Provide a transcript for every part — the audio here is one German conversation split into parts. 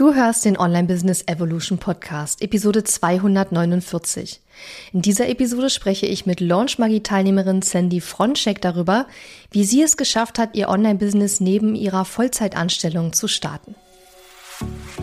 Du hörst den Online Business Evolution Podcast, Episode 249. In dieser Episode spreche ich mit Launch Magie Teilnehmerin Sandy Fronczek darüber, wie sie es geschafft hat, ihr Online Business neben ihrer Vollzeitanstellung zu starten.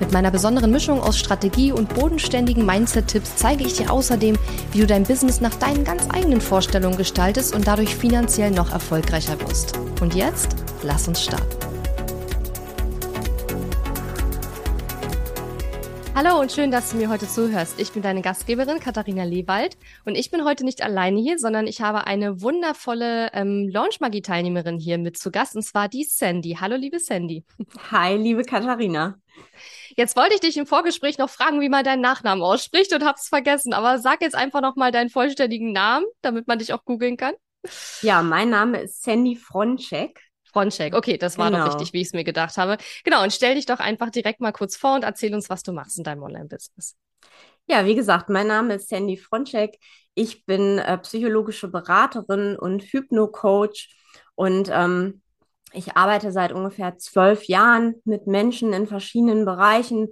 Mit meiner besonderen Mischung aus Strategie und bodenständigen Mindset-Tipps zeige ich dir außerdem, wie du dein Business nach deinen ganz eigenen Vorstellungen gestaltest und dadurch finanziell noch erfolgreicher wirst. Und jetzt, lass uns starten. Hallo und schön, dass du mir heute zuhörst. Ich bin deine Gastgeberin Katharina Lewald und ich bin heute nicht alleine hier, sondern ich habe eine wundervolle ähm, Launch-Magie-Teilnehmerin hier mit zu Gast und zwar die Sandy. Hallo, liebe Sandy. Hi, liebe Katharina. Jetzt wollte ich dich im Vorgespräch noch fragen, wie man deinen Nachnamen ausspricht und hab's vergessen. Aber sag jetzt einfach noch mal deinen vollständigen Namen, damit man dich auch googeln kann. Ja, mein Name ist Sandy Fronczek. Fronczek, okay, das war genau. doch richtig, wie ich es mir gedacht habe. Genau, und stell dich doch einfach direkt mal kurz vor und erzähl uns, was du machst in deinem Online-Business. Ja, wie gesagt, mein Name ist Sandy Fronczek. Ich bin äh, psychologische Beraterin und Hypno-Coach und ähm, ich arbeite seit ungefähr zwölf Jahren mit Menschen in verschiedenen Bereichen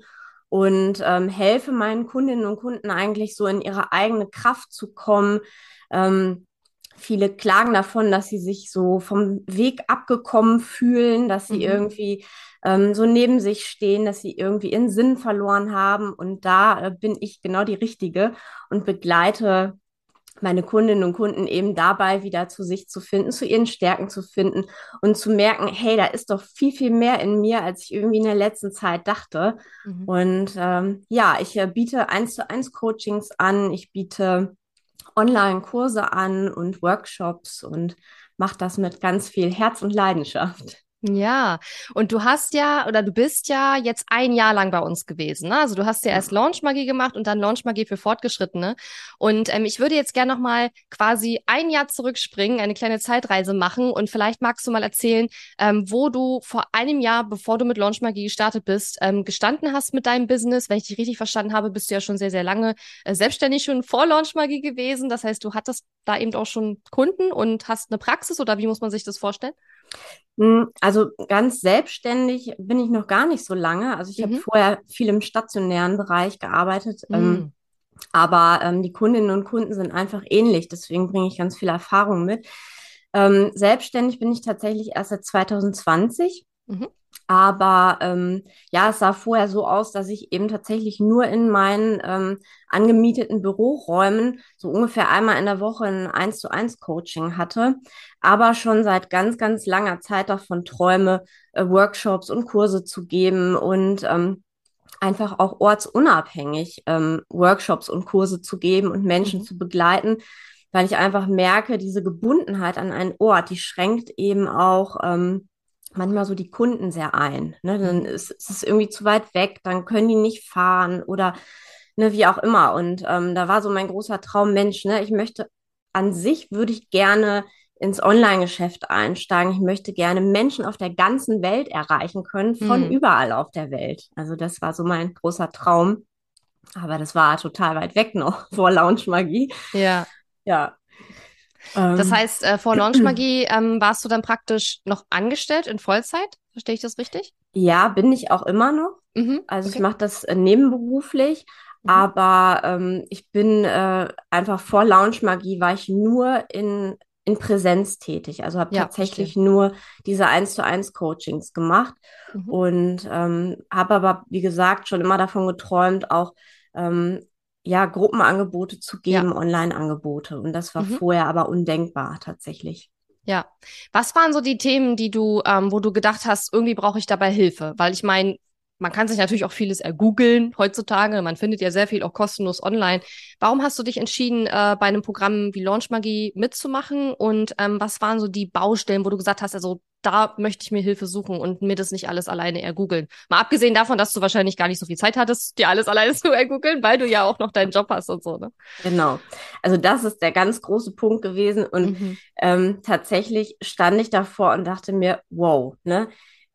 und ähm, helfe meinen Kundinnen und Kunden eigentlich so in ihre eigene Kraft zu kommen. Ähm, viele klagen davon, dass sie sich so vom Weg abgekommen fühlen, dass sie mhm. irgendwie ähm, so neben sich stehen, dass sie irgendwie ihren Sinn verloren haben. Und da äh, bin ich genau die Richtige und begleite meine Kundinnen und Kunden eben dabei wieder zu sich zu finden, zu ihren Stärken zu finden und zu merken, hey, da ist doch viel, viel mehr in mir, als ich irgendwie in der letzten Zeit dachte. Mhm. Und ähm, ja, ich äh, biete eins zu eins Coachings an, ich biete Online-Kurse an und Workshops und mache das mit ganz viel Herz und Leidenschaft. Ja, und du hast ja oder du bist ja jetzt ein Jahr lang bei uns gewesen. Ne? Also du hast ja erst Launchmagie gemacht und dann Launchmagie für Fortgeschrittene. Und ähm, ich würde jetzt gerne noch mal quasi ein Jahr zurückspringen, eine kleine Zeitreise machen und vielleicht magst du mal erzählen, ähm, wo du vor einem Jahr, bevor du mit Launchmagie gestartet bist, ähm, gestanden hast mit deinem Business. Wenn ich dich richtig verstanden habe, bist du ja schon sehr, sehr lange äh, selbstständig schon vor Launchmagie gewesen. Das heißt, du hattest da eben auch schon Kunden und hast eine Praxis oder wie muss man sich das vorstellen? Hm, also ganz selbstständig bin ich noch gar nicht so lange. Also ich mhm. habe vorher viel im stationären Bereich gearbeitet. Mhm. Ähm, aber ähm, die Kundinnen und Kunden sind einfach ähnlich. Deswegen bringe ich ganz viel Erfahrung mit. Ähm, selbstständig bin ich tatsächlich erst seit 2020. Mhm. Aber ähm, ja, es sah vorher so aus, dass ich eben tatsächlich nur in meinen ähm, angemieteten Büroräumen so ungefähr einmal in der Woche ein 1 zu 1 Coaching hatte, aber schon seit ganz, ganz langer Zeit davon träume, äh, Workshops und Kurse zu geben und ähm, einfach auch ortsunabhängig ähm, Workshops und Kurse zu geben und Menschen mhm. zu begleiten, weil ich einfach merke, diese Gebundenheit an einen Ort, die schränkt eben auch ähm, manchmal so die Kunden sehr ein. Ne? Dann mhm. ist, ist es irgendwie zu weit weg, dann können die nicht fahren oder ne, wie auch immer. Und ähm, da war so mein großer Traum, Mensch, ne, ich möchte an sich würde ich gerne ins Online-Geschäft einsteigen. Ich möchte gerne Menschen auf der ganzen Welt erreichen können, von mhm. überall auf der Welt. Also das war so mein großer Traum. Aber das war total weit weg noch vor Launch Magie. Ja. Ja, das ähm, heißt, äh, vor Launchmagie ähm, warst du dann praktisch noch angestellt in Vollzeit? Verstehe ich das richtig? Ja, bin ich auch immer noch. Mhm, also okay. ich mache das äh, nebenberuflich, mhm. aber ähm, ich bin äh, einfach vor Launchmagie war ich nur in, in Präsenz tätig. Also habe ja, tatsächlich verstehe. nur diese 1 zu 1 Coachings gemacht mhm. und ähm, habe aber, wie gesagt, schon immer davon geträumt, auch ähm, ja, Gruppenangebote zu geben, ja. Online-Angebote. Und das war mhm. vorher aber undenkbar tatsächlich. Ja. Was waren so die Themen, die du, ähm, wo du gedacht hast, irgendwie brauche ich dabei Hilfe? Weil ich meine, man kann sich natürlich auch vieles ergoogeln heutzutage. Man findet ja sehr viel auch kostenlos online. Warum hast du dich entschieden, äh, bei einem Programm wie Launch Magie mitzumachen? Und ähm, was waren so die Baustellen, wo du gesagt hast, also da möchte ich mir Hilfe suchen und mir das nicht alles alleine ergoogeln. Mal abgesehen davon, dass du wahrscheinlich gar nicht so viel Zeit hattest, dir alles alleine zu ergoogeln, weil du ja auch noch deinen Job hast und so, ne? Genau. Also das ist der ganz große Punkt gewesen. Und mhm. ähm, tatsächlich stand ich davor und dachte mir, wow, ne?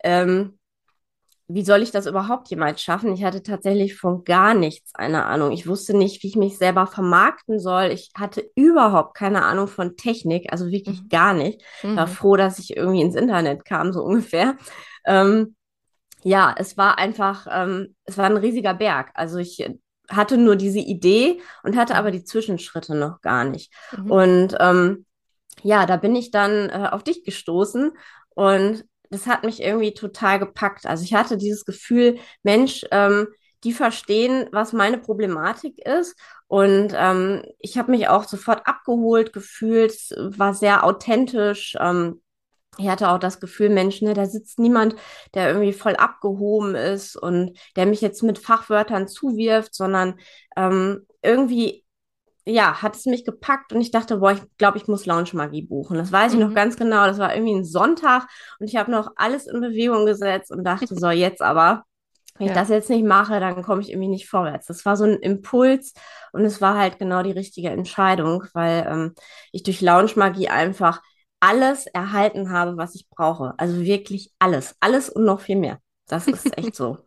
Ähm, wie soll ich das überhaupt jemals schaffen? Ich hatte tatsächlich von gar nichts eine Ahnung. Ich wusste nicht, wie ich mich selber vermarkten soll. Ich hatte überhaupt keine Ahnung von Technik, also wirklich mhm. gar nicht. Mhm. War froh, dass ich irgendwie ins Internet kam, so ungefähr. Ähm, ja, es war einfach, ähm, es war ein riesiger Berg. Also ich hatte nur diese Idee und hatte aber die Zwischenschritte noch gar nicht. Mhm. Und ähm, ja, da bin ich dann äh, auf dich gestoßen und das hat mich irgendwie total gepackt. Also ich hatte dieses Gefühl, Mensch, ähm, die verstehen, was meine Problematik ist. Und ähm, ich habe mich auch sofort abgeholt gefühlt, war sehr authentisch. Ähm, ich hatte auch das Gefühl, Mensch, ne, da sitzt niemand, der irgendwie voll abgehoben ist und der mich jetzt mit Fachwörtern zuwirft, sondern ähm, irgendwie ja, hat es mich gepackt und ich dachte, boah, ich glaube, ich muss Lounge Magie buchen. Das weiß ich noch mhm. ganz genau. Das war irgendwie ein Sonntag und ich habe noch alles in Bewegung gesetzt und dachte, so jetzt aber, wenn ja. ich das jetzt nicht mache, dann komme ich irgendwie nicht vorwärts. Das war so ein Impuls und es war halt genau die richtige Entscheidung, weil ähm, ich durch Lounge Magie einfach alles erhalten habe, was ich brauche. Also wirklich alles. Alles und noch viel mehr. Das ist echt so.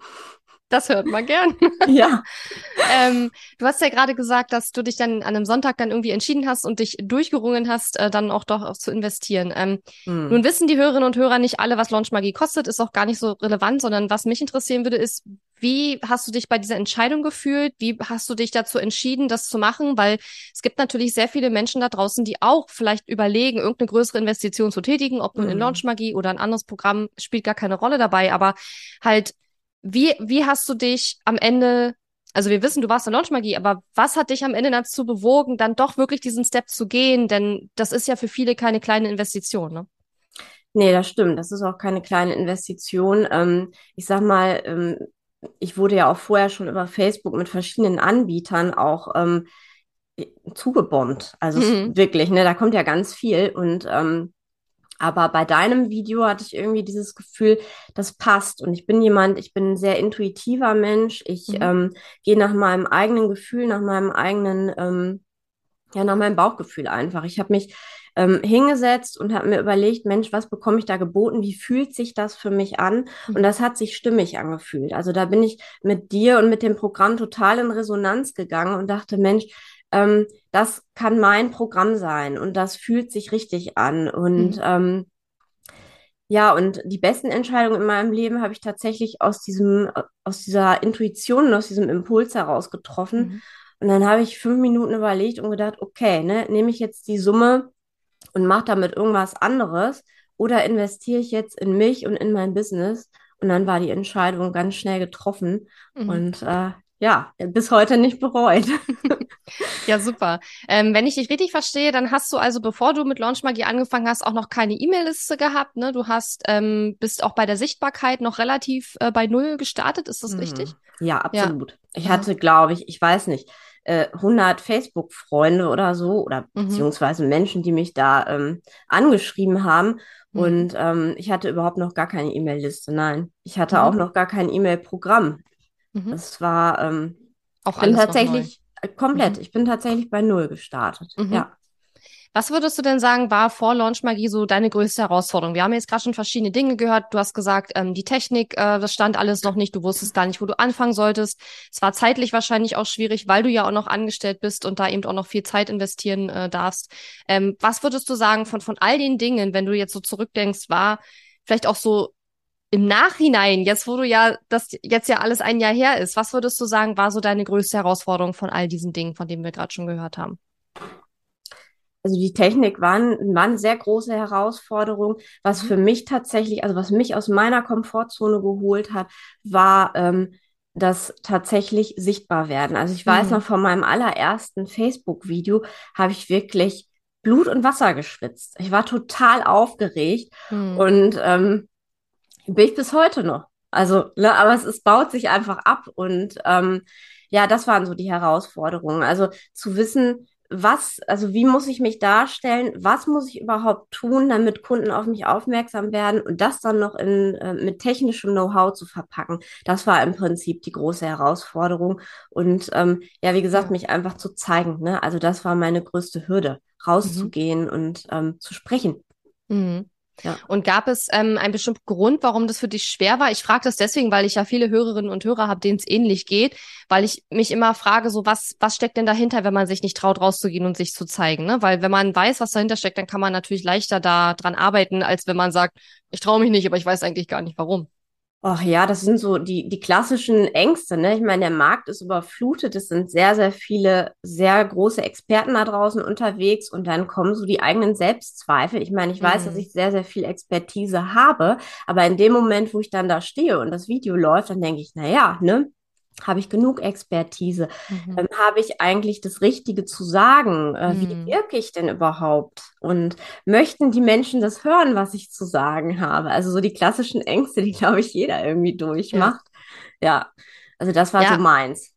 Das hört man gern. Ja. ähm, du hast ja gerade gesagt, dass du dich dann an einem Sonntag dann irgendwie entschieden hast und dich durchgerungen hast, äh, dann auch doch auch zu investieren. Ähm, hm. Nun wissen die Hörerinnen und Hörer nicht alle, was Launch Magie kostet, ist auch gar nicht so relevant, sondern was mich interessieren würde, ist, wie hast du dich bei dieser Entscheidung gefühlt? Wie hast du dich dazu entschieden, das zu machen? Weil es gibt natürlich sehr viele Menschen da draußen, die auch vielleicht überlegen, irgendeine größere Investition zu tätigen, ob nun in Launch Magie oder ein anderes Programm, spielt gar keine Rolle dabei, aber halt wie, wie hast du dich am Ende, also wir wissen, du warst in Launchmagie, aber was hat dich am Ende dazu bewogen, dann doch wirklich diesen Step zu gehen? Denn das ist ja für viele keine kleine Investition, ne? Nee, das stimmt. Das ist auch keine kleine Investition. Ähm, ich sag mal, ähm, ich wurde ja auch vorher schon über Facebook mit verschiedenen Anbietern auch ähm, zugebombt. Also mhm. wirklich, ne, da kommt ja ganz viel und ähm, aber bei deinem Video hatte ich irgendwie dieses Gefühl, das passt. Und ich bin jemand, ich bin ein sehr intuitiver Mensch. Ich mhm. ähm, gehe nach meinem eigenen Gefühl, nach meinem eigenen, ähm, ja, nach meinem Bauchgefühl einfach. Ich habe mich ähm, hingesetzt und habe mir überlegt, Mensch, was bekomme ich da geboten? Wie fühlt sich das für mich an? Mhm. Und das hat sich stimmig angefühlt. Also da bin ich mit dir und mit dem Programm total in Resonanz gegangen und dachte, Mensch, ähm, das kann mein Programm sein und das fühlt sich richtig an. Und mhm. ähm, ja, und die besten Entscheidungen in meinem Leben habe ich tatsächlich aus diesem, aus dieser Intuition und aus diesem Impuls heraus getroffen. Mhm. Und dann habe ich fünf Minuten überlegt und gedacht, okay, ne, nehme ich jetzt die Summe und mache damit irgendwas anderes oder investiere ich jetzt in mich und in mein Business? Und dann war die Entscheidung ganz schnell getroffen. Mhm. Und äh, ja, bis heute nicht bereut. ja, super. Ähm, wenn ich dich richtig verstehe, dann hast du also, bevor du mit Launch Magie angefangen hast, auch noch keine E-Mail-Liste gehabt. Ne? Du hast, ähm, bist auch bei der Sichtbarkeit noch relativ äh, bei Null gestartet. Ist das mhm. richtig? Ja, absolut. Ja. Ich hatte, glaube ich, ich weiß nicht, äh, 100 Facebook-Freunde oder so oder mhm. beziehungsweise Menschen, die mich da ähm, angeschrieben haben. Mhm. Und ähm, ich hatte überhaupt noch gar keine E-Mail-Liste. Nein, ich hatte mhm. auch noch gar kein E-Mail-Programm. Mhm. Das war ähm, auch alles tatsächlich äh, komplett. Mhm. Ich bin tatsächlich bei null gestartet. Mhm. Ja. Was würdest du denn sagen, war vor Launch Magie so deine größte Herausforderung? Wir haben jetzt gerade schon verschiedene Dinge gehört. Du hast gesagt, ähm, die Technik, äh, das stand alles noch nicht. Du wusstest gar nicht, wo du anfangen solltest. Es war zeitlich wahrscheinlich auch schwierig, weil du ja auch noch angestellt bist und da eben auch noch viel Zeit investieren äh, darfst. Ähm, was würdest du sagen von, von all den Dingen, wenn du jetzt so zurückdenkst, war vielleicht auch so im Nachhinein, jetzt wo du ja, das jetzt ja alles ein Jahr her ist, was würdest du sagen, war so deine größte Herausforderung von all diesen Dingen, von denen wir gerade schon gehört haben? Also die Technik war, war eine sehr große Herausforderung. Was mhm. für mich tatsächlich, also was mich aus meiner Komfortzone geholt hat, war ähm, das tatsächlich sichtbar werden. Also ich weiß mhm. noch von meinem allerersten Facebook-Video habe ich wirklich Blut und Wasser geschwitzt. Ich war total aufgeregt mhm. und ähm, bin ich bis heute noch. Also, ne, aber es, es baut sich einfach ab und ähm, ja, das waren so die Herausforderungen. Also zu wissen, was, also wie muss ich mich darstellen? Was muss ich überhaupt tun, damit Kunden auf mich aufmerksam werden und das dann noch in, äh, mit technischem Know-how zu verpacken? Das war im Prinzip die große Herausforderung. Und ähm, ja, wie gesagt, mich einfach zu zeigen. Ne? Also das war meine größte Hürde, rauszugehen mhm. und ähm, zu sprechen. Mhm. Ja. Und gab es ähm, einen bestimmten Grund, warum das für dich schwer war? Ich frage das deswegen, weil ich ja viele Hörerinnen und Hörer habe, denen es ähnlich geht, weil ich mich immer frage, so was, was steckt denn dahinter, wenn man sich nicht traut, rauszugehen und sich zu zeigen? Ne? Weil wenn man weiß, was dahinter steckt, dann kann man natürlich leichter da dran arbeiten, als wenn man sagt, ich traue mich nicht, aber ich weiß eigentlich gar nicht warum. Ach ja, das sind so die, die klassischen Ängste. Ne? Ich meine, der Markt ist überflutet. Es sind sehr, sehr viele sehr große Experten da draußen unterwegs und dann kommen so die eigenen Selbstzweifel. Ich meine, ich weiß, mhm. dass ich sehr, sehr viel Expertise habe, aber in dem Moment, wo ich dann da stehe und das Video läuft, dann denke ich, na ja, ne, habe ich genug Expertise? Mhm. Ähm, habe ich eigentlich das Richtige zu sagen? Äh, mhm. Wie wirke ich denn überhaupt? Und möchten die Menschen das hören, was ich zu sagen habe? Also so die klassischen Ängste, die, glaube ich, jeder irgendwie durchmacht. Ja, ja. also das war ja. so meins.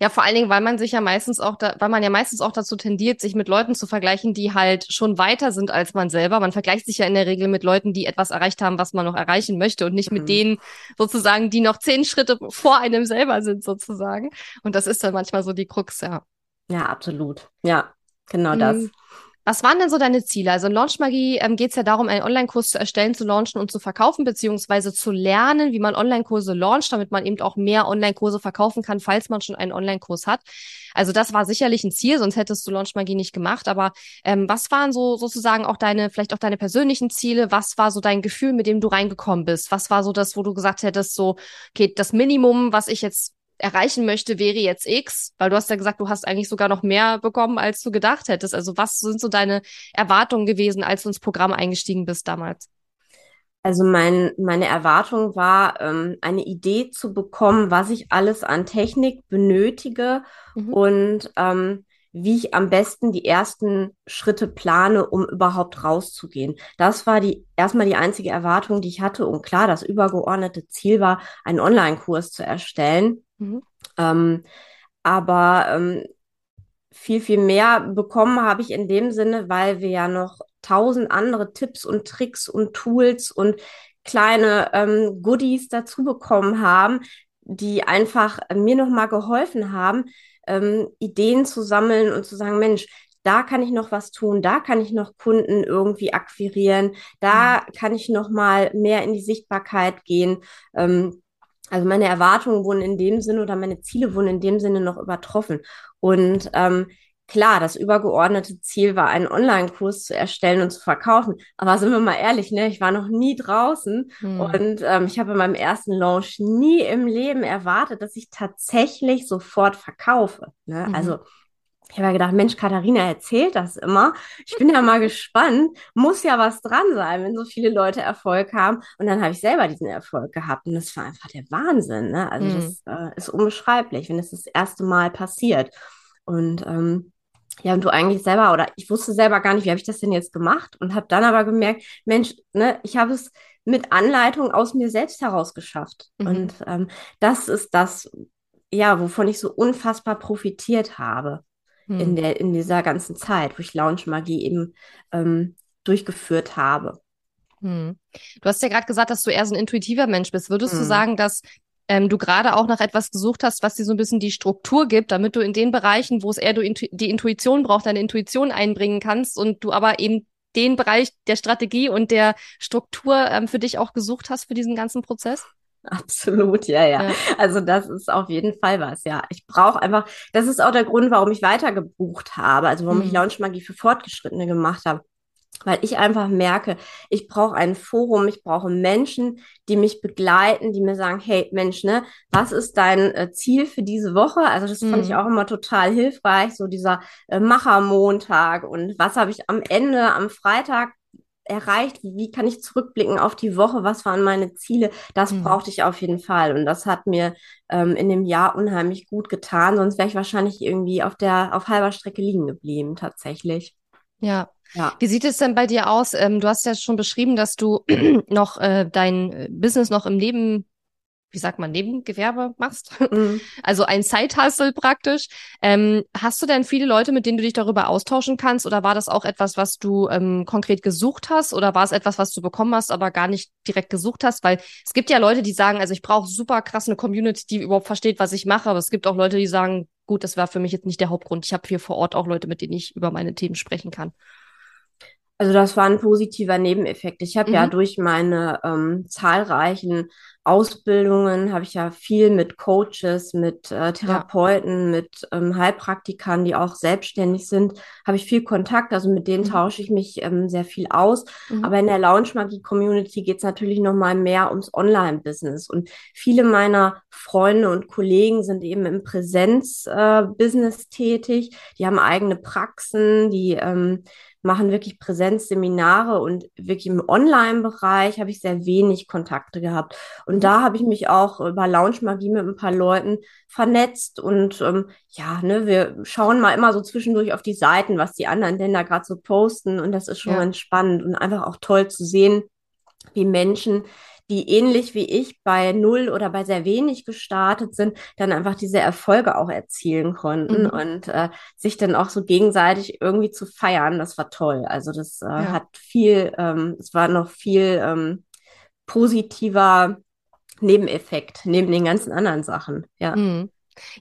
Ja, vor allen Dingen, weil man sich ja meistens auch, da, weil man ja meistens auch dazu tendiert, sich mit Leuten zu vergleichen, die halt schon weiter sind als man selber. Man vergleicht sich ja in der Regel mit Leuten, die etwas erreicht haben, was man noch erreichen möchte und nicht mhm. mit denen sozusagen, die noch zehn Schritte vor einem selber sind sozusagen. Und das ist dann manchmal so die Krux, ja. Ja, absolut. Ja, genau mhm. das. Was waren denn so deine Ziele? Also in Launchmagie ähm, geht es ja darum, einen Online-Kurs zu erstellen, zu launchen und zu verkaufen, beziehungsweise zu lernen, wie man Online-Kurse launcht, damit man eben auch mehr Online-Kurse verkaufen kann, falls man schon einen Online-Kurs hat. Also das war sicherlich ein Ziel, sonst hättest du Launchmagie nicht gemacht. Aber ähm, was waren so sozusagen auch deine, vielleicht auch deine persönlichen Ziele? Was war so dein Gefühl, mit dem du reingekommen bist? Was war so das, wo du gesagt hättest, so, okay, das Minimum, was ich jetzt erreichen möchte, wäre jetzt X, weil du hast ja gesagt, du hast eigentlich sogar noch mehr bekommen, als du gedacht hättest. Also was sind so deine Erwartungen gewesen, als du ins Programm eingestiegen bist damals? Also mein, meine Erwartung war, ähm, eine Idee zu bekommen, was ich alles an Technik benötige mhm. und ähm, wie ich am besten die ersten Schritte plane, um überhaupt rauszugehen. Das war die erstmal die einzige Erwartung, die ich hatte. Und klar, das übergeordnete Ziel war, einen Online-Kurs zu erstellen. Mhm. Ähm, aber ähm, viel, viel mehr bekommen habe ich in dem Sinne, weil wir ja noch tausend andere Tipps und Tricks und Tools und kleine ähm, Goodies dazu bekommen haben, die einfach mir nochmal geholfen haben, ähm, Ideen zu sammeln und zu sagen, Mensch, da kann ich noch was tun, da kann ich noch Kunden irgendwie akquirieren, da mhm. kann ich noch mal mehr in die Sichtbarkeit gehen. Ähm, also meine Erwartungen wurden in dem Sinne oder meine Ziele wurden in dem Sinne noch übertroffen. Und ähm, klar, das übergeordnete Ziel war, einen Online-Kurs zu erstellen und zu verkaufen. Aber sind wir mal ehrlich, ne, ich war noch nie draußen hm. und ähm, ich habe in meinem ersten Launch nie im Leben erwartet, dass ich tatsächlich sofort verkaufe. Ne? Mhm. Also ich habe ja gedacht, Mensch, Katharina erzählt das immer. Ich bin ja mal gespannt. Muss ja was dran sein, wenn so viele Leute Erfolg haben. Und dann habe ich selber diesen Erfolg gehabt. Und das war einfach der Wahnsinn. Ne? Also mhm. das äh, ist unbeschreiblich, wenn es das, das erste Mal passiert. Und ähm, ja, und du eigentlich selber, oder ich wusste selber gar nicht, wie habe ich das denn jetzt gemacht? Und habe dann aber gemerkt, Mensch, ne, ich habe es mit Anleitung aus mir selbst heraus geschafft. Mhm. Und ähm, das ist das, ja, wovon ich so unfassbar profitiert habe hm. in, der, in dieser ganzen Zeit, wo ich Lounge Magie eben ähm, durchgeführt habe. Hm. Du hast ja gerade gesagt, dass du eher so ein intuitiver Mensch bist. Würdest hm. du sagen, dass ähm, du gerade auch nach etwas gesucht hast, was dir so ein bisschen die Struktur gibt, damit du in den Bereichen, wo es eher du intu die Intuition braucht, deine Intuition einbringen kannst und du aber eben den Bereich der Strategie und der Struktur ähm, für dich auch gesucht hast für diesen ganzen Prozess? Absolut, ja, ja, ja. Also das ist auf jeden Fall was, ja. Ich brauche einfach, das ist auch der Grund, warum ich weitergebucht habe, also warum mhm. ich Launch Magie für Fortgeschrittene gemacht habe. Weil ich einfach merke, ich brauche ein Forum, ich brauche Menschen, die mich begleiten, die mir sagen, hey Mensch, ne, was ist dein äh, Ziel für diese Woche? Also das mhm. fand ich mhm. auch immer total hilfreich, so dieser äh, Machermontag und was habe ich am Ende, am Freitag erreicht? Wie kann ich zurückblicken auf die Woche? Was waren meine Ziele? Das mhm. brauchte ich auf jeden Fall. Und das hat mir ähm, in dem Jahr unheimlich gut getan. Sonst wäre ich wahrscheinlich irgendwie auf der, auf halber Strecke liegen geblieben, tatsächlich. Ja. Ja. Wie sieht es denn bei dir aus? Ähm, du hast ja schon beschrieben, dass du noch äh, dein Business noch im Leben wie sagt man, Nebengewerbe machst. Mhm. Also ein Side-Hustle praktisch. Ähm, hast du denn viele Leute, mit denen du dich darüber austauschen kannst? Oder war das auch etwas, was du ähm, konkret gesucht hast? Oder war es etwas, was du bekommen hast, aber gar nicht direkt gesucht hast? Weil es gibt ja Leute, die sagen, also ich brauche super krass eine Community, die überhaupt versteht, was ich mache. Aber es gibt auch Leute, die sagen, gut, das war für mich jetzt nicht der Hauptgrund. Ich habe hier vor Ort auch Leute, mit denen ich über meine Themen sprechen kann. Also das war ein positiver Nebeneffekt. Ich habe mhm. ja durch meine ähm, zahlreichen Ausbildungen, habe ich ja viel mit Coaches, mit äh, Therapeuten, ja. mit ähm, Heilpraktikern, die auch selbstständig sind, habe ich viel Kontakt. Also mit denen mhm. tausche ich mich ähm, sehr viel aus. Mhm. Aber in der Lounge Magie Community geht es natürlich noch mal mehr ums Online-Business. Und viele meiner Freunde und Kollegen sind eben im Präsenz-Business äh, tätig. Die haben eigene Praxen, die ähm, machen wirklich Präsenzseminare und wirklich im Online-Bereich habe ich sehr wenig Kontakte gehabt. Und da habe ich mich auch über Lounge Magie mit ein paar Leuten vernetzt und ähm, ja, ne, wir schauen mal immer so zwischendurch auf die Seiten, was die anderen denn da gerade so posten und das ist schon ja. ganz spannend und einfach auch toll zu sehen, wie Menschen die ähnlich wie ich bei null oder bei sehr wenig gestartet sind, dann einfach diese Erfolge auch erzielen konnten mhm. und äh, sich dann auch so gegenseitig irgendwie zu feiern, das war toll. Also das äh, ja. hat viel, ähm, es war noch viel ähm, positiver Nebeneffekt neben den ganzen anderen Sachen. Ja. Mhm.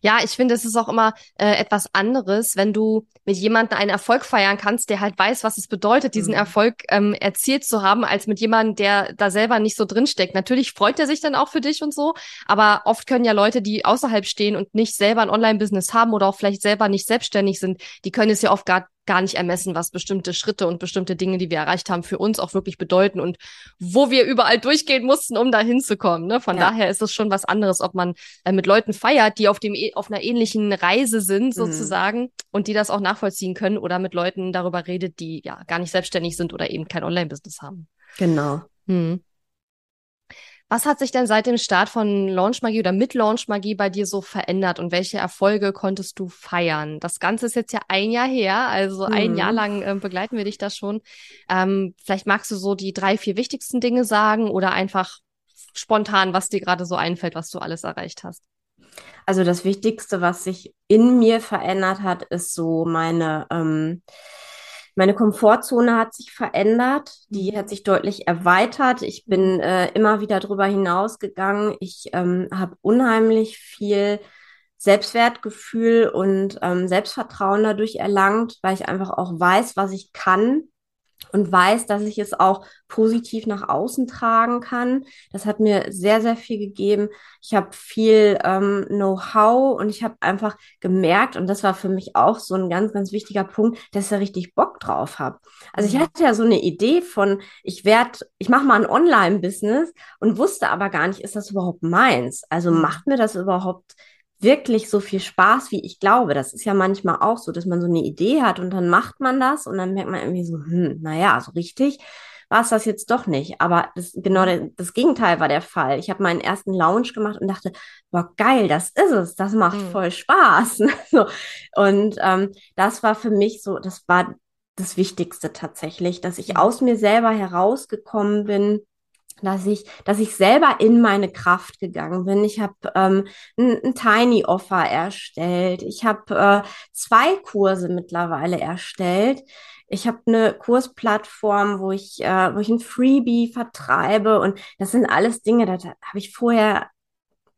Ja, ich finde, es ist auch immer äh, etwas anderes, wenn du mit jemandem einen Erfolg feiern kannst, der halt weiß, was es bedeutet, diesen mhm. Erfolg ähm, erzielt zu haben, als mit jemandem, der da selber nicht so drinsteckt. Natürlich freut er sich dann auch für dich und so, aber oft können ja Leute, die außerhalb stehen und nicht selber ein Online-Business haben oder auch vielleicht selber nicht selbstständig sind, die können es ja oft gar gar nicht ermessen, was bestimmte Schritte und bestimmte Dinge, die wir erreicht haben, für uns auch wirklich bedeuten und wo wir überall durchgehen mussten, um da hinzukommen. Ne? Von ja. daher ist es schon was anderes, ob man äh, mit Leuten feiert, die auf dem e, auf einer ähnlichen Reise sind mhm. sozusagen mhm. und die das auch nachvollziehen können oder mit Leuten darüber redet, die ja gar nicht selbstständig sind oder eben kein Online-Business haben. Genau. Hm. Was hat sich denn seit dem Start von Launch Magie oder mit Launch Magie bei dir so verändert und welche Erfolge konntest du feiern? Das Ganze ist jetzt ja ein Jahr her, also mhm. ein Jahr lang äh, begleiten wir dich da schon. Ähm, vielleicht magst du so die drei, vier wichtigsten Dinge sagen oder einfach spontan, was dir gerade so einfällt, was du alles erreicht hast. Also das Wichtigste, was sich in mir verändert hat, ist so meine ähm, meine Komfortzone hat sich verändert, die hat sich deutlich erweitert. Ich bin äh, immer wieder drüber hinausgegangen. Ich ähm, habe unheimlich viel Selbstwertgefühl und ähm, Selbstvertrauen dadurch erlangt, weil ich einfach auch weiß, was ich kann und weiß, dass ich es auch positiv nach außen tragen kann. Das hat mir sehr, sehr viel gegeben. Ich habe viel ähm, Know-how und ich habe einfach gemerkt, und das war für mich auch so ein ganz, ganz wichtiger Punkt, dass ich da richtig Bock drauf habe. Also ich mhm. hatte ja so eine Idee von, ich werde, ich mache mal ein Online-Business und wusste aber gar nicht, ist das überhaupt meins? Also mhm. macht mir das überhaupt wirklich so viel Spaß, wie ich glaube. Das ist ja manchmal auch so, dass man so eine Idee hat und dann macht man das und dann merkt man irgendwie so, hm, naja, so richtig war es das jetzt doch nicht. Aber das, genau das Gegenteil war der Fall. Ich habe meinen ersten Lounge gemacht und dachte, boah, geil, das ist es, das macht mhm. voll Spaß. so. Und ähm, das war für mich so, das war das Wichtigste tatsächlich, dass ich mhm. aus mir selber herausgekommen bin dass ich, dass ich selber in meine Kraft gegangen bin. Ich habe ähm, ein, ein, Tiny Offer erstellt. Ich habe äh, zwei Kurse mittlerweile erstellt. Ich habe eine Kursplattform, wo ich, äh, wo ich ein Freebie vertreibe und das sind alles Dinge, da habe ich vorher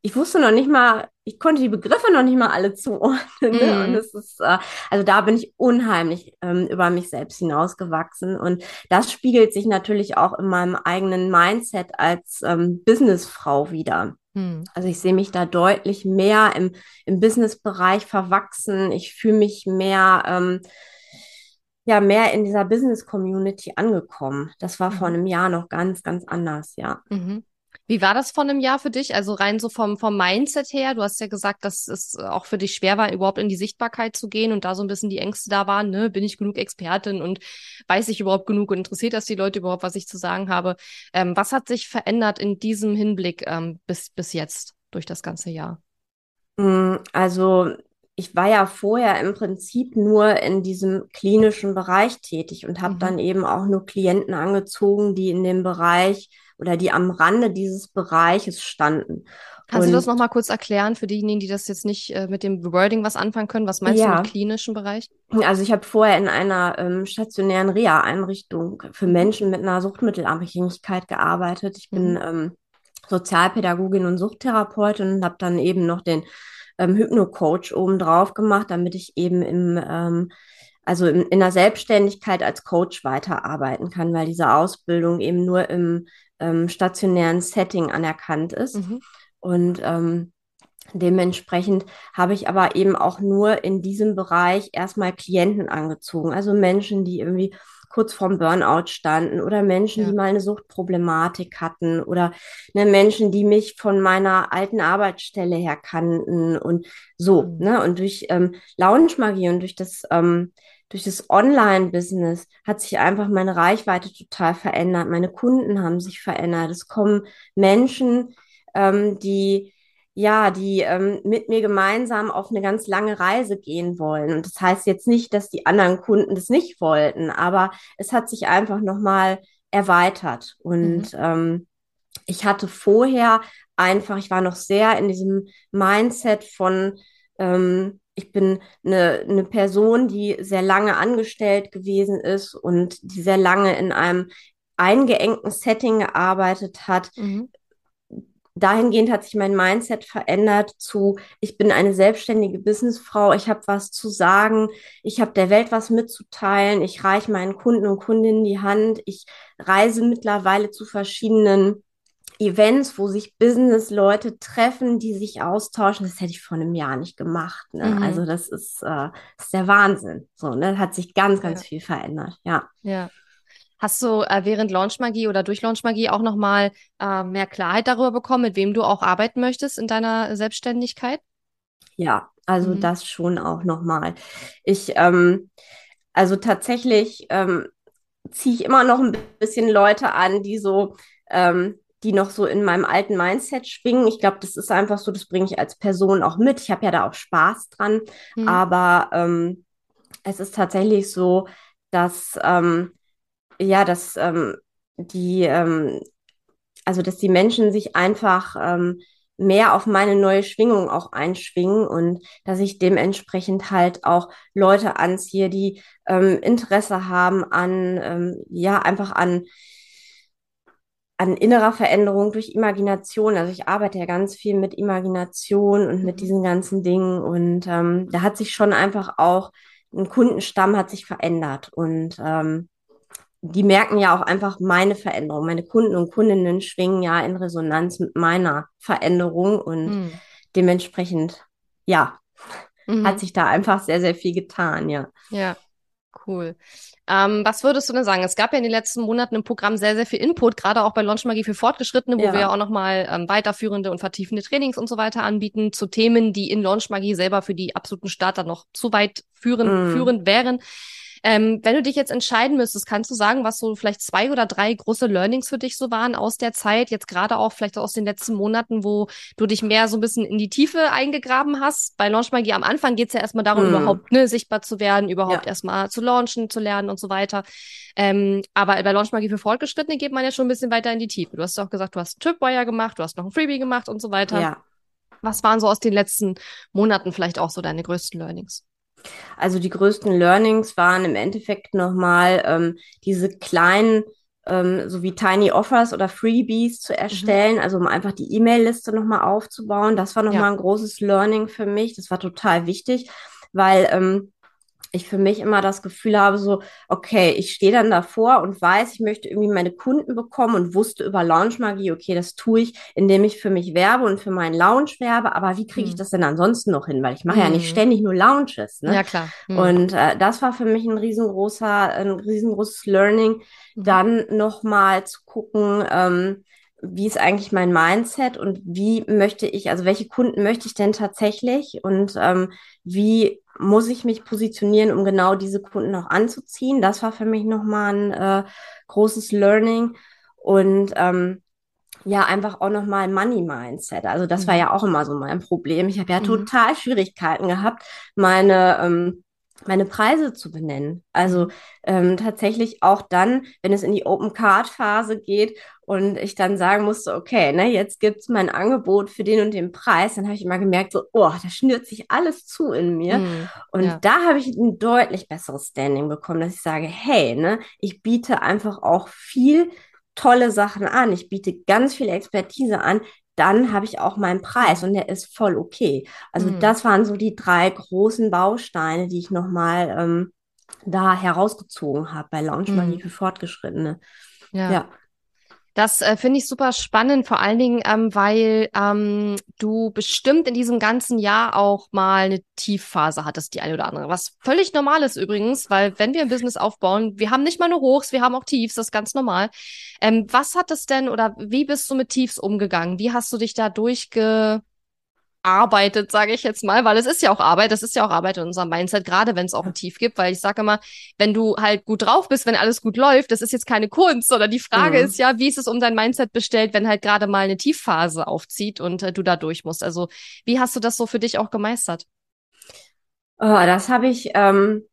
ich wusste noch nicht mal, ich konnte die Begriffe noch nicht mal alle zuordnen. Ne? Mm. Und es ist, äh, also da bin ich unheimlich ähm, über mich selbst hinausgewachsen. Und das spiegelt sich natürlich auch in meinem eigenen Mindset als ähm, Businessfrau wieder. Mm. Also ich sehe mich da deutlich mehr im, im Businessbereich verwachsen. Ich fühle mich mehr, ähm, ja, mehr in dieser Business-Community angekommen. Das war vor mhm. einem Jahr noch ganz, ganz anders, ja. -hmm. Wie war das von einem Jahr für dich? Also rein so vom, vom Mindset her. Du hast ja gesagt, dass es auch für dich schwer war, überhaupt in die Sichtbarkeit zu gehen und da so ein bisschen die Ängste da waren. Ne? Bin ich genug Expertin und weiß ich überhaupt genug und interessiert das die Leute überhaupt, was ich zu sagen habe? Ähm, was hat sich verändert in diesem Hinblick ähm, bis, bis jetzt durch das ganze Jahr? Mm, also ich war ja vorher im Prinzip nur in diesem klinischen Bereich tätig und habe mhm. dann eben auch nur Klienten angezogen, die in dem Bereich oder die am Rande dieses Bereiches standen. Kannst und, du das nochmal kurz erklären für diejenigen, die das jetzt nicht äh, mit dem Wording was anfangen können? Was meinst ja. du im klinischen Bereich? Also ich habe vorher in einer ähm, stationären Reha-Einrichtung für. Menschen mit einer Suchtmittelabhängigkeit gearbeitet. Ich bin mhm. ähm, Sozialpädagogin und Suchttherapeutin und habe dann eben noch den ähm, Hypno-Coach oben drauf gemacht, damit ich eben im ähm, also in, in der Selbstständigkeit als Coach weiterarbeiten kann, weil diese Ausbildung eben nur im ähm, stationären Setting anerkannt ist. Mhm. Und ähm, dementsprechend habe ich aber eben auch nur in diesem Bereich erstmal Klienten angezogen, also Menschen, die irgendwie kurz vorm Burnout standen oder Menschen, ja. die mal eine Suchtproblematik hatten oder ne, Menschen, die mich von meiner alten Arbeitsstelle her kannten und so. Mhm. Ne? Und durch ähm, Lounge-Magie und durch das ähm, durch das Online-Business hat sich einfach meine Reichweite total verändert. Meine Kunden haben sich verändert. Es kommen Menschen, ähm, die ja, die ähm, mit mir gemeinsam auf eine ganz lange Reise gehen wollen. Und das heißt jetzt nicht, dass die anderen Kunden das nicht wollten, aber es hat sich einfach nochmal erweitert. Und mhm. ähm, ich hatte vorher einfach, ich war noch sehr in diesem Mindset von, ähm, ich bin eine, eine Person, die sehr lange angestellt gewesen ist und die sehr lange in einem eingeengten Setting gearbeitet hat. Mhm. Dahingehend hat sich mein Mindset verändert zu, ich bin eine selbstständige Businessfrau, ich habe was zu sagen, ich habe der Welt was mitzuteilen, ich reiche meinen Kunden und Kundinnen die Hand, ich reise mittlerweile zu verschiedenen Events, wo sich Business-Leute treffen, die sich austauschen, das hätte ich vor einem Jahr nicht gemacht. Ne? Mhm. Also das ist, äh, ist der Wahnsinn. So, ne? Hat sich ganz, ganz ja. viel verändert. Ja. Ja. Hast du äh, während Launchmagie oder durch Launchmagie auch nochmal äh, mehr Klarheit darüber bekommen, mit wem du auch arbeiten möchtest in deiner Selbstständigkeit? Ja, also mhm. das schon auch nochmal. Ich, ähm, also tatsächlich ähm, ziehe ich immer noch ein bisschen Leute an, die so ähm, die noch so in meinem alten Mindset schwingen. Ich glaube, das ist einfach so, das bringe ich als Person auch mit. Ich habe ja da auch Spaß dran. Mhm. Aber ähm, es ist tatsächlich so, dass ähm, ja, dass ähm, die, ähm, also dass die Menschen sich einfach ähm, mehr auf meine neue Schwingung auch einschwingen und dass ich dementsprechend halt auch Leute anziehe, die ähm, Interesse haben an, ähm, ja, einfach an an innerer Veränderung durch Imagination. Also ich arbeite ja ganz viel mit Imagination und mit mhm. diesen ganzen Dingen. Und ähm, da hat sich schon einfach auch ein Kundenstamm hat sich verändert. Und ähm, die merken ja auch einfach meine Veränderung. Meine Kunden und Kundinnen schwingen ja in Resonanz mit meiner Veränderung und mhm. dementsprechend, ja, mhm. hat sich da einfach sehr, sehr viel getan, ja. Ja, cool. Ähm, was würdest du denn sagen? Es gab ja in den letzten Monaten im Programm sehr, sehr viel Input, gerade auch bei Launch Magie für Fortgeschrittene, wo ja. wir ja auch nochmal ähm, weiterführende und vertiefende Trainings und so weiter anbieten zu Themen, die in Launch Magie selber für die absoluten Starter noch zu weit führen, mm. führend wären. Ähm, wenn du dich jetzt entscheiden müsstest, kannst du sagen, was so vielleicht zwei oder drei große Learnings für dich so waren aus der Zeit, jetzt gerade auch vielleicht aus den letzten Monaten, wo du dich mehr so ein bisschen in die Tiefe eingegraben hast? Bei Launchmagie am Anfang geht es ja erstmal darum, mm. überhaupt ne, sichtbar zu werden, überhaupt ja. erstmal zu launchen, zu lernen und so weiter. Ähm, aber bei Launchmagie für Fortgeschrittene geht man ja schon ein bisschen weiter in die Tiefe. Du hast ja auch gesagt, du hast einen Tripwire gemacht, du hast noch ein Freebie gemacht und so weiter. Ja. Was waren so aus den letzten Monaten vielleicht auch so deine größten Learnings? Also die größten Learnings waren im Endeffekt nochmal ähm, diese kleinen, ähm, so wie Tiny Offers oder Freebies zu erstellen, mhm. also um einfach die E-Mail-Liste nochmal aufzubauen. Das war nochmal ja. ein großes Learning für mich. Das war total wichtig, weil ähm, ich für mich immer das Gefühl habe, so, okay, ich stehe dann davor und weiß, ich möchte irgendwie meine Kunden bekommen und wusste über Launchmagie, okay, das tue ich, indem ich für mich werbe und für meinen Launch werbe, aber wie kriege ich hm. das denn ansonsten noch hin? Weil ich mache mhm. ja nicht hm. ständig nur Launches. Ne? Ja, klar. Mhm. Und äh, das war für mich ein riesengroßer, ein riesengroßes Learning, mhm. dann nochmal zu gucken, ähm, wie ist eigentlich mein Mindset und wie möchte ich, also welche Kunden möchte ich denn tatsächlich und ähm, wie muss ich mich positionieren, um genau diese Kunden auch anzuziehen. Das war für mich nochmal ein äh, großes Learning und ähm, ja, einfach auch nochmal Money-Mindset. Also das mhm. war ja auch immer so mein Problem. Ich habe ja mhm. total Schwierigkeiten gehabt, meine ähm, meine Preise zu benennen. Also ähm, tatsächlich auch dann, wenn es in die Open Card Phase geht und ich dann sagen musste, okay, ne, jetzt gibt's mein Angebot für den und den Preis, dann habe ich immer gemerkt, so, oh, da schnürt sich alles zu in mir. Mm, und ja. da habe ich ein deutlich besseres Standing bekommen, dass ich sage, hey, ne, ich biete einfach auch viel tolle Sachen an. Ich biete ganz viel Expertise an. Dann habe ich auch meinen Preis und der ist voll okay. Also mm. das waren so die drei großen Bausteine, die ich nochmal ähm, da herausgezogen habe bei Launch Money mm. für Fortgeschrittene. ja. ja. Das äh, finde ich super spannend, vor allen Dingen, ähm, weil ähm, du bestimmt in diesem ganzen Jahr auch mal eine Tiefphase hattest, die eine oder andere. Was völlig normal ist übrigens, weil wenn wir ein Business aufbauen, wir haben nicht mal nur Hochs, wir haben auch Tiefs, das ist ganz normal. Ähm, was hat es denn oder wie bist du mit Tiefs umgegangen? Wie hast du dich da durchge arbeitet, sage ich jetzt mal, weil es ist ja auch Arbeit, das ist ja auch Arbeit in unserem Mindset, gerade wenn es auch ein Tief gibt, weil ich sage immer, wenn du halt gut drauf bist, wenn alles gut läuft, das ist jetzt keine Kunst, sondern die Frage mhm. ist ja, wie ist es um dein Mindset bestellt, wenn halt gerade mal eine Tiefphase aufzieht und äh, du da durch musst. Also wie hast du das so für dich auch gemeistert? Oh, das habe ich ähm,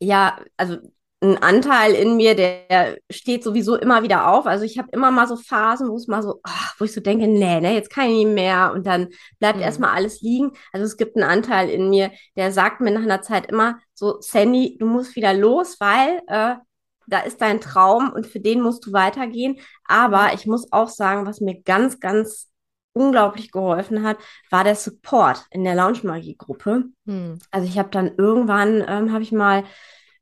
ja, also ein Anteil in mir, der steht sowieso immer wieder auf. Also ich habe immer mal so Phasen, wo es mal so, ach, wo ich so denke, nee, ne, jetzt kann ich nicht mehr und dann bleibt mhm. erstmal alles liegen. Also es gibt einen Anteil in mir, der sagt mir nach einer Zeit immer so, Sandy, du musst wieder los, weil äh, da ist dein Traum und für den musst du weitergehen. Aber ich muss auch sagen, was mir ganz, ganz unglaublich geholfen hat, war der Support in der Lounge Magie Gruppe. Mhm. Also ich habe dann irgendwann, ähm, habe ich mal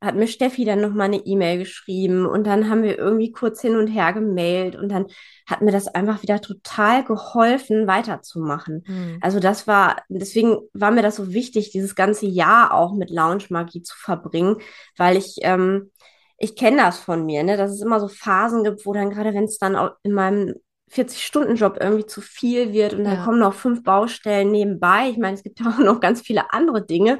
hat mir Steffi dann noch mal eine E-Mail geschrieben und dann haben wir irgendwie kurz hin und her gemailt und dann hat mir das einfach wieder total geholfen, weiterzumachen. Mhm. Also das war, deswegen war mir das so wichtig, dieses ganze Jahr auch mit Lounge Magie zu verbringen, weil ich, ähm, ich kenne das von mir, ne, dass es immer so Phasen gibt, wo dann gerade, wenn es dann auch in meinem 40-Stunden-Job irgendwie zu viel wird und dann ja. kommen noch fünf Baustellen nebenbei. Ich meine, es gibt ja auch noch ganz viele andere Dinge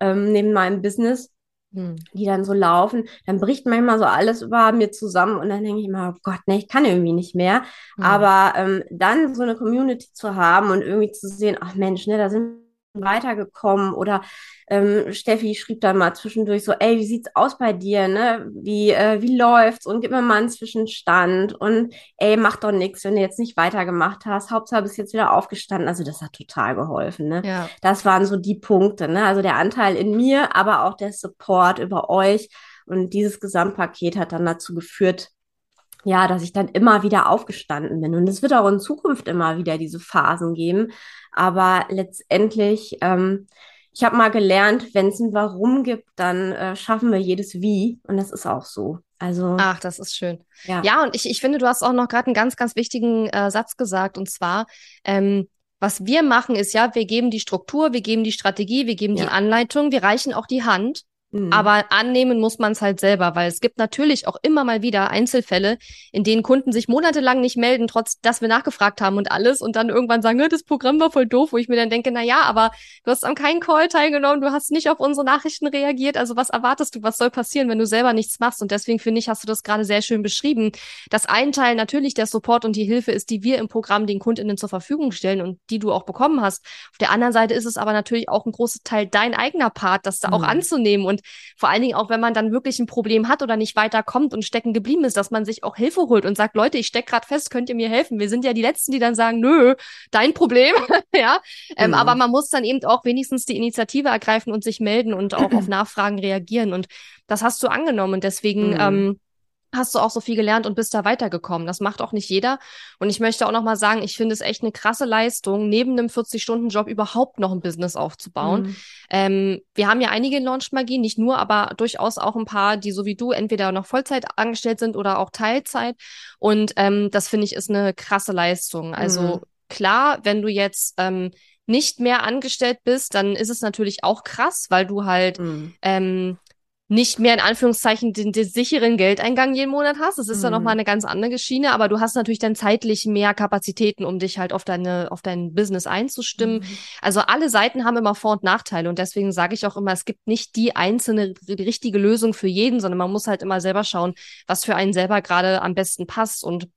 ähm, neben meinem Business hm. die dann so laufen, dann bricht manchmal so alles über mir zusammen und dann denke ich immer, oh Gott, ne, ich kann irgendwie nicht mehr. Mhm. Aber ähm, dann so eine Community zu haben und irgendwie zu sehen, ach Mensch, ne, da sind weitergekommen oder ähm, Steffi schrieb dann mal zwischendurch so, ey, wie sieht's aus bei dir, ne? Wie, äh, wie läuft's? Und gib mir mal einen Zwischenstand und ey, mach doch nichts, wenn du jetzt nicht weitergemacht hast. Hauptsache bist jetzt wieder aufgestanden. Also das hat total geholfen, ne? Ja. Das waren so die Punkte, ne? Also der Anteil in mir, aber auch der Support über euch. Und dieses Gesamtpaket hat dann dazu geführt, ja, dass ich dann immer wieder aufgestanden bin. Und es wird auch in Zukunft immer wieder diese Phasen geben. Aber letztendlich, ähm, ich habe mal gelernt, wenn es ein Warum gibt, dann äh, schaffen wir jedes Wie. Und das ist auch so. Also. Ach, das ist schön. Ja, ja und ich, ich finde, du hast auch noch gerade einen ganz, ganz wichtigen äh, Satz gesagt. Und zwar, ähm, was wir machen, ist ja, wir geben die Struktur, wir geben die Strategie, wir geben ja. die Anleitung, wir reichen auch die Hand. Mhm. Aber annehmen muss man es halt selber, weil es gibt natürlich auch immer mal wieder Einzelfälle, in denen Kunden sich monatelang nicht melden, trotz dass wir nachgefragt haben und alles und dann irgendwann sagen, das Programm war voll doof, wo ich mir dann denke, na ja, aber du hast an keinen Call teilgenommen, du hast nicht auf unsere Nachrichten reagiert, also was erwartest du, was soll passieren, wenn du selber nichts machst? Und deswegen finde ich, hast du das gerade sehr schön beschrieben, dass ein Teil natürlich der Support und die Hilfe ist, die wir im Programm den KundInnen zur Verfügung stellen und die du auch bekommen hast. Auf der anderen Seite ist es aber natürlich auch ein großer Teil dein eigener Part, das da mhm. auch anzunehmen und vor allen Dingen auch, wenn man dann wirklich ein Problem hat oder nicht weiterkommt und stecken geblieben ist, dass man sich auch Hilfe holt und sagt, Leute, ich stecke gerade fest, könnt ihr mir helfen? Wir sind ja die Letzten, die dann sagen, nö, dein Problem, ja. Ähm, mhm. Aber man muss dann eben auch wenigstens die Initiative ergreifen und sich melden und auch auf Nachfragen reagieren. Und das hast du angenommen. Und deswegen mhm. ähm, hast du auch so viel gelernt und bist da weitergekommen. Das macht auch nicht jeder. Und ich möchte auch noch mal sagen, ich finde es echt eine krasse Leistung, neben einem 40-Stunden-Job überhaupt noch ein Business aufzubauen. Mhm. Ähm, wir haben ja einige Launch-Magie, nicht nur, aber durchaus auch ein paar, die so wie du entweder noch Vollzeit angestellt sind oder auch Teilzeit. Und ähm, das finde ich ist eine krasse Leistung. Also mhm. klar, wenn du jetzt ähm, nicht mehr angestellt bist, dann ist es natürlich auch krass, weil du halt mhm. ähm, nicht mehr in Anführungszeichen den, den sicheren Geldeingang jeden Monat hast. Das ist mhm. dann nochmal eine ganz andere Schiene, aber du hast natürlich dann zeitlich mehr Kapazitäten, um dich halt auf deine, auf dein Business einzustimmen. Mhm. Also alle Seiten haben immer Vor- und Nachteile und deswegen sage ich auch immer, es gibt nicht die einzelne die richtige Lösung für jeden, sondern man muss halt immer selber schauen, was für einen selber gerade am besten passt und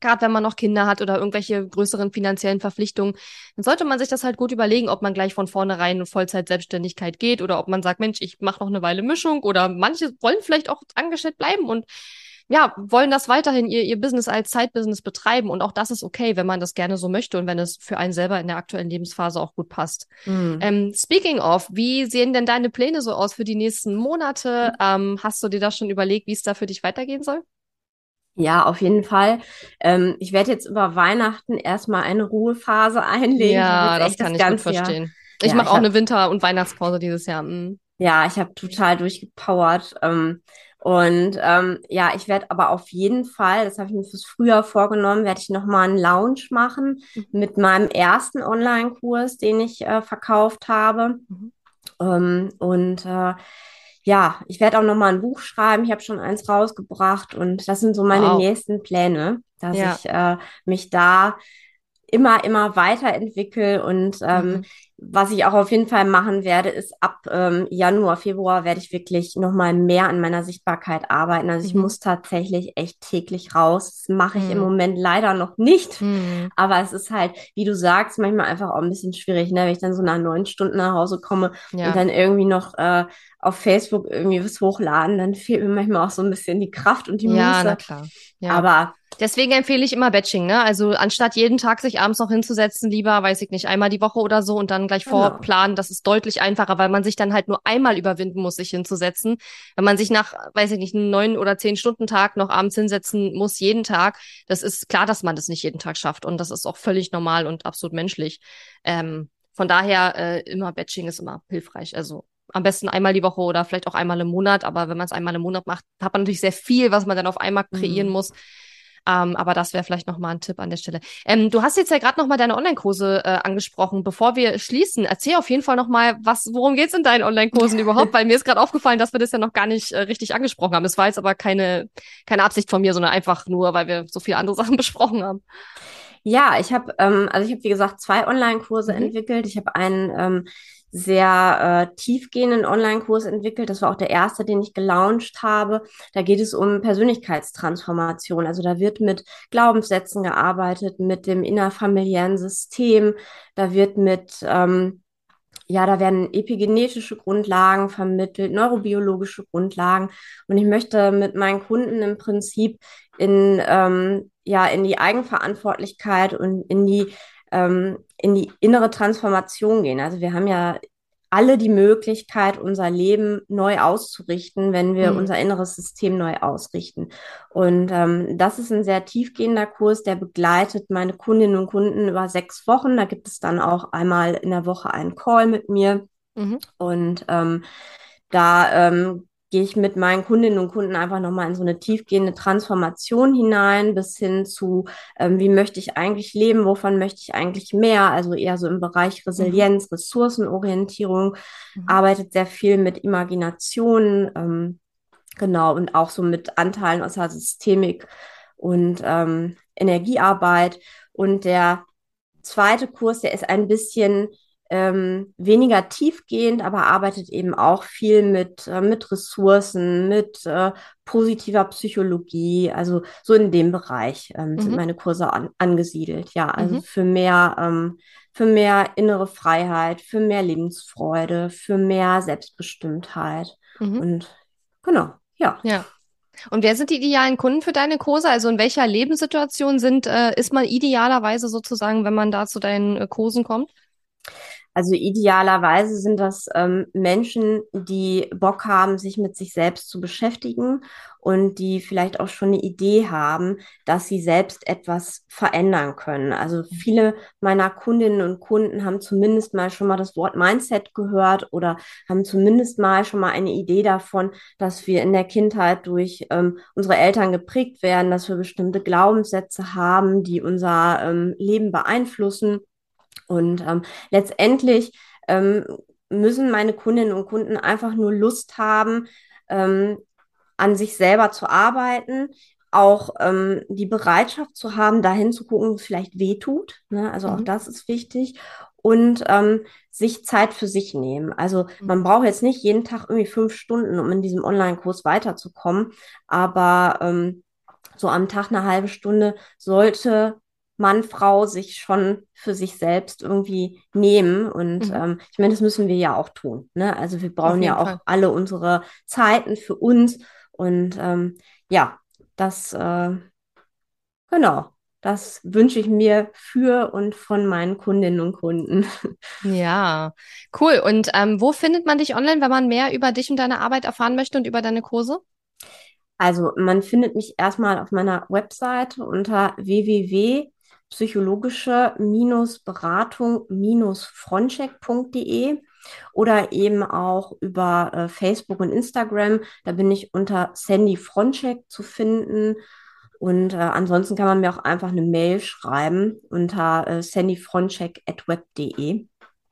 gerade wenn man noch Kinder hat oder irgendwelche größeren finanziellen Verpflichtungen, dann sollte man sich das halt gut überlegen, ob man gleich von vornherein in Vollzeit-Selbstständigkeit geht oder ob man sagt, Mensch, ich mache noch eine Weile Mischung oder manche wollen vielleicht auch angestellt bleiben und ja, wollen das weiterhin ihr, ihr Business als Zeitbusiness betreiben. Und auch das ist okay, wenn man das gerne so möchte und wenn es für einen selber in der aktuellen Lebensphase auch gut passt. Mhm. Ähm, speaking of, wie sehen denn deine Pläne so aus für die nächsten Monate? Ähm, hast du dir da schon überlegt, wie es da für dich weitergehen soll? Ja, auf jeden Fall. Ähm, ich werde jetzt über Weihnachten erstmal eine Ruhephase einlegen. Ja, das kann das ich gut verstehen. Jahr. Ich ja, mache auch hab, eine Winter- und Weihnachtspause dieses Jahr. Mhm. Ja, ich habe total durchgepowert. Ähm, und ähm, ja, ich werde aber auf jeden Fall, das habe ich mir fürs Frühjahr vorgenommen, werde ich nochmal einen Lounge machen mhm. mit meinem ersten Online-Kurs, den ich äh, verkauft habe. Mhm. Ähm, und äh, ja, ich werde auch nochmal ein Buch schreiben. Ich habe schon eins rausgebracht und das sind so meine wow. nächsten Pläne, dass ja. ich äh, mich da immer, immer weiterentwickle und ähm, mhm was ich auch auf jeden Fall machen werde, ist ab ähm, Januar, Februar werde ich wirklich nochmal mehr an meiner Sichtbarkeit arbeiten. Also ich mhm. muss tatsächlich echt täglich raus. Das mache ich mhm. im Moment leider noch nicht. Mhm. Aber es ist halt, wie du sagst, manchmal einfach auch ein bisschen schwierig, ne? wenn ich dann so nach neun Stunden nach Hause komme ja. und dann irgendwie noch äh, auf Facebook irgendwie was hochladen, dann fehlt mir manchmal auch so ein bisschen die Kraft und die Muße. Ja, na klar. Ja. Aber Deswegen empfehle ich immer Batching, ne? Also anstatt jeden Tag sich abends noch hinzusetzen, lieber, weiß ich nicht, einmal die Woche oder so und dann gleich genau. vorplanen. Das ist deutlich einfacher, weil man sich dann halt nur einmal überwinden muss, sich hinzusetzen. Wenn man sich nach, weiß ich nicht, einen neun oder zehn Stunden Tag noch abends hinsetzen muss, jeden Tag, das ist klar, dass man das nicht jeden Tag schafft. Und das ist auch völlig normal und absolut menschlich. Ähm, von daher, äh, immer Batching ist immer hilfreich. Also am besten einmal die Woche oder vielleicht auch einmal im Monat. Aber wenn man es einmal im Monat macht, hat man natürlich sehr viel, was man dann auf einmal kreieren mhm. muss. Ähm, aber das wäre vielleicht nochmal ein Tipp an der Stelle. Ähm, du hast jetzt ja gerade nochmal deine Online-Kurse äh, angesprochen. Bevor wir schließen, erzähl auf jeden Fall nochmal, was, worum geht's in deinen Online-Kursen überhaupt? Weil mir ist gerade aufgefallen, dass wir das ja noch gar nicht äh, richtig angesprochen haben. Es war jetzt aber keine, keine Absicht von mir, sondern einfach nur, weil wir so viele andere Sachen besprochen haben. Ja, ich habe, ähm, also ich habe wie gesagt zwei Online-Kurse mhm. entwickelt. Ich habe einen ähm, sehr äh, tiefgehenden Online-Kurs entwickelt. Das war auch der erste, den ich gelauncht habe. Da geht es um Persönlichkeitstransformation. Also da wird mit Glaubenssätzen gearbeitet, mit dem innerfamiliären System. Da wird mit ähm, ja, da werden epigenetische Grundlagen vermittelt, neurobiologische Grundlagen. Und ich möchte mit meinen Kunden im Prinzip in, ähm, ja, in die Eigenverantwortlichkeit und in die ähm, in die innere Transformation gehen. Also wir haben ja alle die Möglichkeit, unser Leben neu auszurichten, wenn wir mhm. unser inneres System neu ausrichten. Und ähm, das ist ein sehr tiefgehender Kurs, der begleitet meine Kundinnen und Kunden über sechs Wochen. Da gibt es dann auch einmal in der Woche einen Call mit mir. Mhm. Und ähm, da ähm, gehe ich mit meinen Kundinnen und Kunden einfach nochmal in so eine tiefgehende Transformation hinein, bis hin zu, ähm, wie möchte ich eigentlich leben, wovon möchte ich eigentlich mehr, also eher so im Bereich Resilienz, mhm. Ressourcenorientierung, mhm. arbeitet sehr viel mit Imagination, ähm, genau, und auch so mit Anteilen aus der Systemik und ähm, Energiearbeit. Und der zweite Kurs, der ist ein bisschen ähm, weniger tiefgehend, aber arbeitet eben auch viel mit, äh, mit Ressourcen, mit äh, positiver Psychologie. Also so in dem Bereich ähm, mhm. sind meine Kurse an, angesiedelt. Ja, also mhm. für mehr, ähm, für mehr innere Freiheit, für mehr Lebensfreude, für mehr Selbstbestimmtheit. Mhm. Und genau, ja. Ja. Und wer sind die idealen Kunden für deine Kurse? Also in welcher Lebenssituation sind, äh, ist man idealerweise sozusagen, wenn man da zu deinen äh, Kursen kommt? Also idealerweise sind das ähm, Menschen, die Bock haben, sich mit sich selbst zu beschäftigen und die vielleicht auch schon eine Idee haben, dass sie selbst etwas verändern können. Also viele meiner Kundinnen und Kunden haben zumindest mal schon mal das Wort Mindset gehört oder haben zumindest mal schon mal eine Idee davon, dass wir in der Kindheit durch ähm, unsere Eltern geprägt werden, dass wir bestimmte Glaubenssätze haben, die unser ähm, Leben beeinflussen und ähm, letztendlich ähm, müssen meine Kundinnen und Kunden einfach nur Lust haben, ähm, an sich selber zu arbeiten, auch ähm, die Bereitschaft zu haben, dahin zu gucken, wo es vielleicht weh tut. Ne? Also mhm. auch das ist wichtig. Und ähm, sich Zeit für sich nehmen. Also mhm. man braucht jetzt nicht jeden Tag irgendwie fünf Stunden, um in diesem Online-Kurs weiterzukommen. Aber ähm, so am Tag eine halbe Stunde sollte Mann, Frau sich schon für sich selbst irgendwie nehmen. Und mhm. ähm, ich meine, das müssen wir ja auch tun. Ne? Also wir brauchen ja auch Fall. alle unsere Zeiten für uns. Und ähm, ja, das, äh, genau, das wünsche ich mir für und von meinen Kundinnen und Kunden. Ja, cool. Und ähm, wo findet man dich online, wenn man mehr über dich und deine Arbeit erfahren möchte und über deine Kurse? Also man findet mich erstmal auf meiner Webseite unter www.psychologische-beratung-froncheck.de oder eben auch über äh, Facebook und Instagram. Da bin ich unter Sandy Froncheck zu finden. Und äh, ansonsten kann man mir auch einfach eine Mail schreiben unter äh, sandyfroncheck.web.de.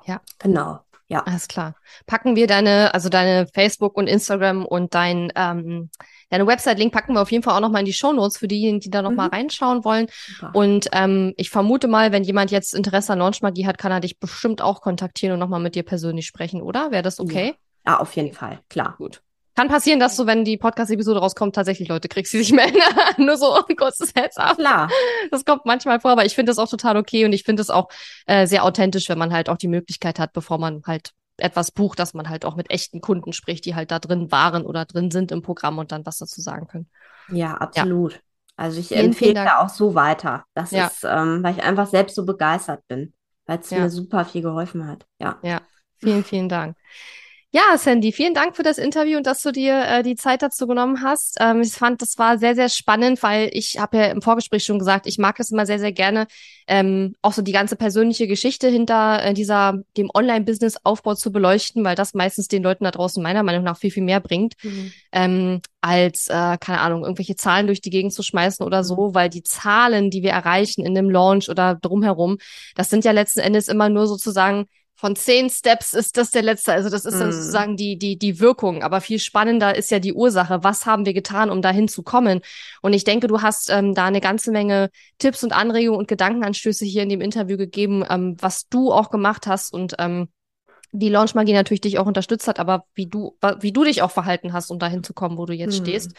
Ja. Genau. Ja. Alles klar. Packen wir deine, also deine Facebook und Instagram und dein, ähm, deine Website-Link packen wir auf jeden Fall auch nochmal in die Show Notes für diejenigen, die da nochmal mhm. reinschauen wollen. Super. Und ähm, ich vermute mal, wenn jemand jetzt Interesse an Launchmagie hat, kann er dich bestimmt auch kontaktieren und nochmal mit dir persönlich sprechen, oder? Wäre das okay? Ja. ja, auf jeden Fall, klar. Gut. Kann passieren, dass du, wenn die Podcast-Episode rauskommt, tatsächlich Leute kriegst, die sich melden. Nur so ein kurzes Heads up. Klar. Das kommt manchmal vor, aber ich finde das auch total okay und ich finde es auch äh, sehr authentisch, wenn man halt auch die Möglichkeit hat, bevor man halt etwas bucht, dass man halt auch mit echten Kunden spricht, die halt da drin waren oder drin sind im Programm und dann was dazu sagen können. Ja, absolut. Ja. Also ich vielen, empfehle vielen da auch so weiter. Das ja. ist, ähm, weil ich einfach selbst so begeistert bin, weil es ja. mir super viel geholfen hat. Ja. Ja, vielen, vielen Dank. Ja, Sandy, vielen Dank für das Interview und dass du dir äh, die Zeit dazu genommen hast. Ähm, ich fand, das war sehr, sehr spannend, weil ich habe ja im Vorgespräch schon gesagt, ich mag es immer sehr, sehr gerne, ähm, auch so die ganze persönliche Geschichte hinter äh, dieser, dem Online-Business-Aufbau zu beleuchten, weil das meistens den Leuten da draußen meiner Meinung nach viel, viel mehr bringt, mhm. ähm, als, äh, keine Ahnung, irgendwelche Zahlen durch die Gegend zu schmeißen oder so, mhm. weil die Zahlen, die wir erreichen in dem Launch oder drumherum, das sind ja letzten Endes immer nur sozusagen von zehn Steps ist das der letzte. Also das ist mm. dann sozusagen die, die, die Wirkung. Aber viel spannender ist ja die Ursache. Was haben wir getan, um dahin zu kommen? Und ich denke, du hast ähm, da eine ganze Menge Tipps und Anregungen und Gedankenanstöße hier in dem Interview gegeben, ähm, was du auch gemacht hast und ähm, die Launchmagie natürlich dich auch unterstützt hat, aber wie du, wie du dich auch verhalten hast, um dahin zu kommen, wo du jetzt mm. stehst.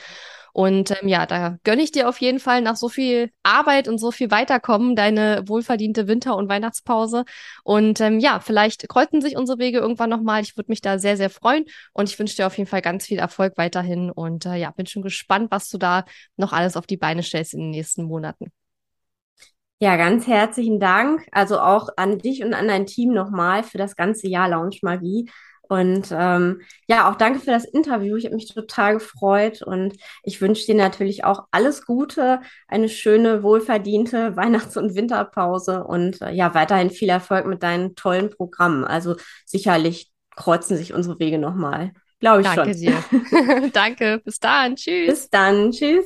Und ähm, ja, da gönne ich dir auf jeden Fall nach so viel Arbeit und so viel Weiterkommen deine wohlverdiente Winter- und Weihnachtspause. Und ähm, ja, vielleicht kreuzen sich unsere Wege irgendwann nochmal. Ich würde mich da sehr, sehr freuen. Und ich wünsche dir auf jeden Fall ganz viel Erfolg weiterhin. Und äh, ja, bin schon gespannt, was du da noch alles auf die Beine stellst in den nächsten Monaten. Ja, ganz herzlichen Dank. Also auch an dich und an dein Team nochmal für das ganze Jahr Lounge Magie. Und ähm, ja, auch danke für das Interview. Ich habe mich total gefreut und ich wünsche dir natürlich auch alles Gute, eine schöne, wohlverdiente Weihnachts- und Winterpause und äh, ja, weiterhin viel Erfolg mit deinen tollen Programmen. Also sicherlich kreuzen sich unsere Wege nochmal. Glaube ich danke schon. Danke dir. danke. Bis dann. Tschüss. Bis dann. Tschüss.